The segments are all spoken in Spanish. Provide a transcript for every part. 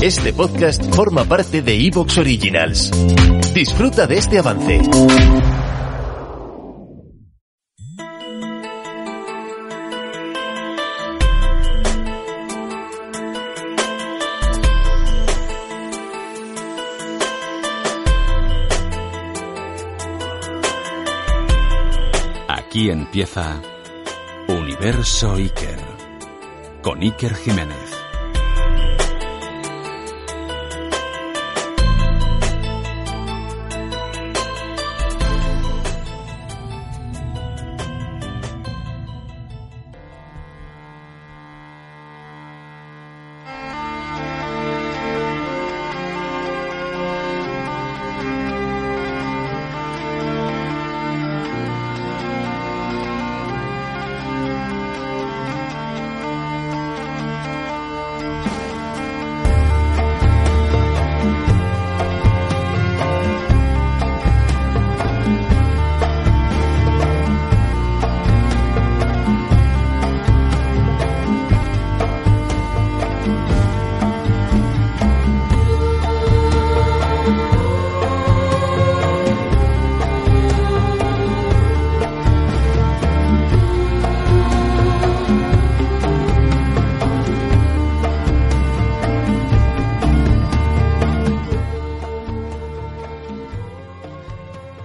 Este podcast forma parte de Evox Originals. Disfruta de este avance. Aquí empieza Universo Iker con Iker Jiménez.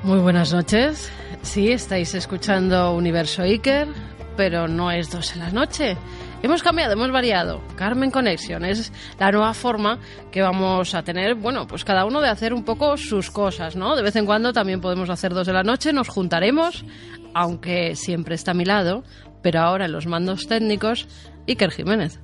Muy buenas noches. Sí, estáis escuchando Universo Iker, pero no es dos en la noche. Hemos cambiado, hemos variado. Carmen Connection es la nueva forma que vamos a tener, bueno, pues cada uno de hacer un poco sus cosas, ¿no? De vez en cuando también podemos hacer dos de la noche, nos juntaremos, aunque siempre está a mi lado, pero ahora en los mandos técnicos, Iker Jiménez.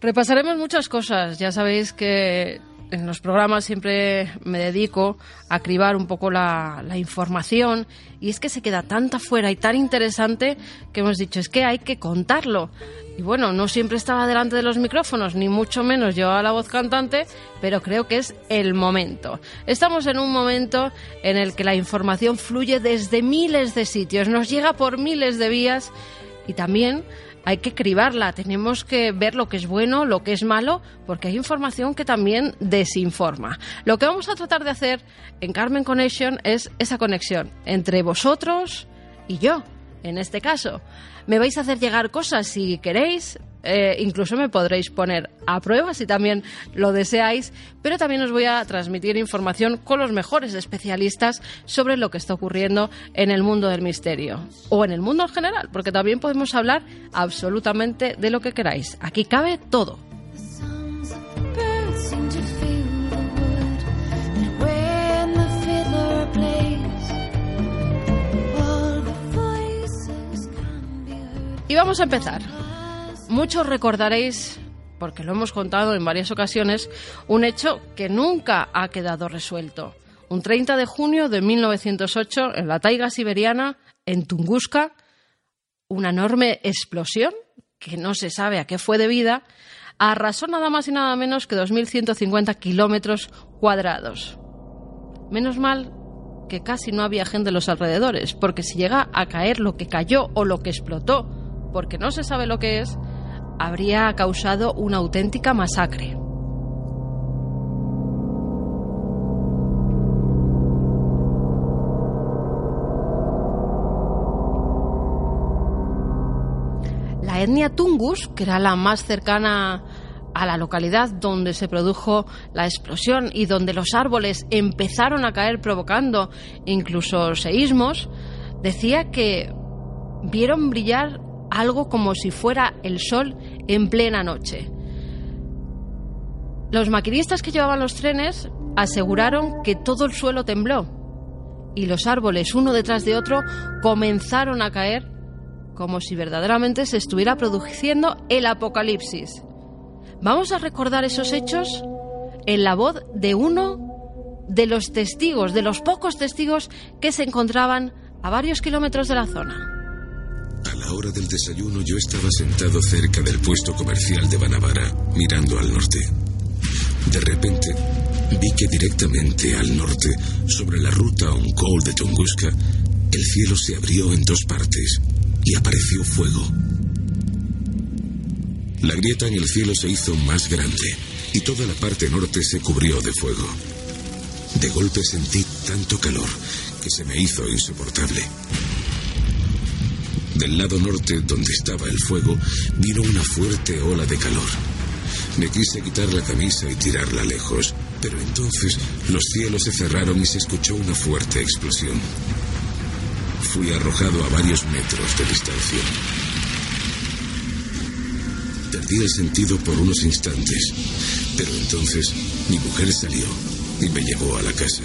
Repasaremos muchas cosas. Ya sabéis que en los programas siempre me dedico a cribar un poco la, la información y es que se queda tanta fuera y tan interesante que hemos dicho es que hay que contarlo. Y bueno, no siempre estaba delante de los micrófonos, ni mucho menos llevaba la voz cantante, pero creo que es el momento. Estamos en un momento en el que la información fluye desde miles de sitios, nos llega por miles de vías y también hay que cribarla, tenemos que ver lo que es bueno, lo que es malo, porque hay información que también desinforma. Lo que vamos a tratar de hacer en Carmen Connection es esa conexión entre vosotros y yo, en este caso. Me vais a hacer llegar cosas si queréis, eh, incluso me podréis poner a prueba si también lo deseáis, pero también os voy a transmitir información con los mejores especialistas sobre lo que está ocurriendo en el mundo del misterio o en el mundo en general, porque también podemos hablar absolutamente de lo que queráis. Aquí cabe todo. Vamos a empezar. Muchos recordaréis, porque lo hemos contado en varias ocasiones, un hecho que nunca ha quedado resuelto. Un 30 de junio de 1908, en la taiga siberiana, en Tunguska, una enorme explosión, que no se sabe a qué fue debida, arrasó nada más y nada menos que 2.150 kilómetros cuadrados. Menos mal que casi no había gente en los alrededores, porque si llega a caer lo que cayó o lo que explotó, porque no se sabe lo que es, habría causado una auténtica masacre. La etnia Tungus, que era la más cercana a la localidad donde se produjo la explosión y donde los árboles empezaron a caer provocando incluso seísmos, decía que vieron brillar algo como si fuera el sol en plena noche. Los maquinistas que llevaban los trenes aseguraron que todo el suelo tembló y los árboles uno detrás de otro comenzaron a caer como si verdaderamente se estuviera produciendo el apocalipsis. Vamos a recordar esos hechos en la voz de uno de los testigos, de los pocos testigos que se encontraban a varios kilómetros de la zona. La hora del desayuno yo estaba sentado cerca del puesto comercial de Banavara, mirando al norte. De repente, vi que directamente al norte, sobre la ruta Oncol de Tunguska, el cielo se abrió en dos partes y apareció fuego. La grieta en el cielo se hizo más grande y toda la parte norte se cubrió de fuego. De golpe sentí tanto calor que se me hizo insoportable. Del lado norte, donde estaba el fuego, vino una fuerte ola de calor. Me quise quitar la camisa y tirarla lejos, pero entonces los cielos se cerraron y se escuchó una fuerte explosión. Fui arrojado a varios metros de distancia. Perdí el sentido por unos instantes, pero entonces mi mujer salió y me llevó a la casa.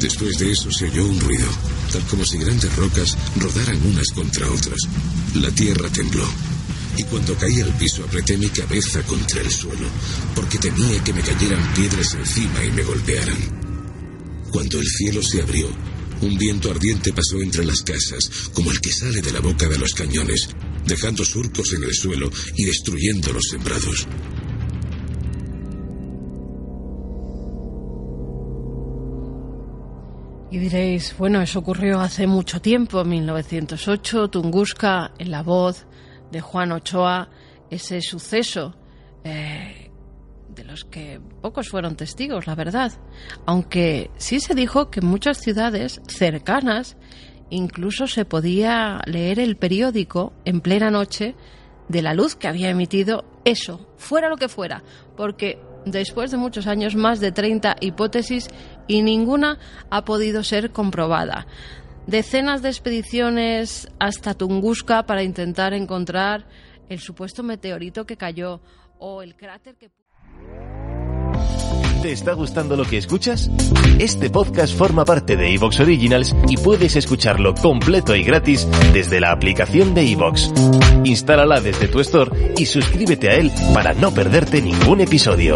Después de eso se oyó un ruido, tal como si grandes rocas rodaran unas contra otras. La tierra tembló. Y cuando caí al piso apreté mi cabeza contra el suelo, porque temía que me cayeran piedras encima y me golpearan. Cuando el cielo se abrió, un viento ardiente pasó entre las casas, como el que sale de la boca de los cañones, dejando surcos en el suelo y destruyendo los sembrados. Y diréis, bueno, eso ocurrió hace mucho tiempo, en 1908, Tunguska, en la voz de Juan Ochoa, ese suceso eh, de los que pocos fueron testigos, la verdad. Aunque sí se dijo que en muchas ciudades cercanas incluso se podía leer el periódico en plena noche de la luz que había emitido eso, fuera lo que fuera, porque después de muchos años, más de 30 hipótesis y ninguna ha podido ser comprobada. Decenas de expediciones hasta Tunguska para intentar encontrar el supuesto meteorito que cayó o el cráter que... ¿Te está gustando lo que escuchas? Este podcast forma parte de Evox Originals y puedes escucharlo completo y gratis desde la aplicación de Evox. Instálala desde tu store y suscríbete a él para no perderte ningún episodio.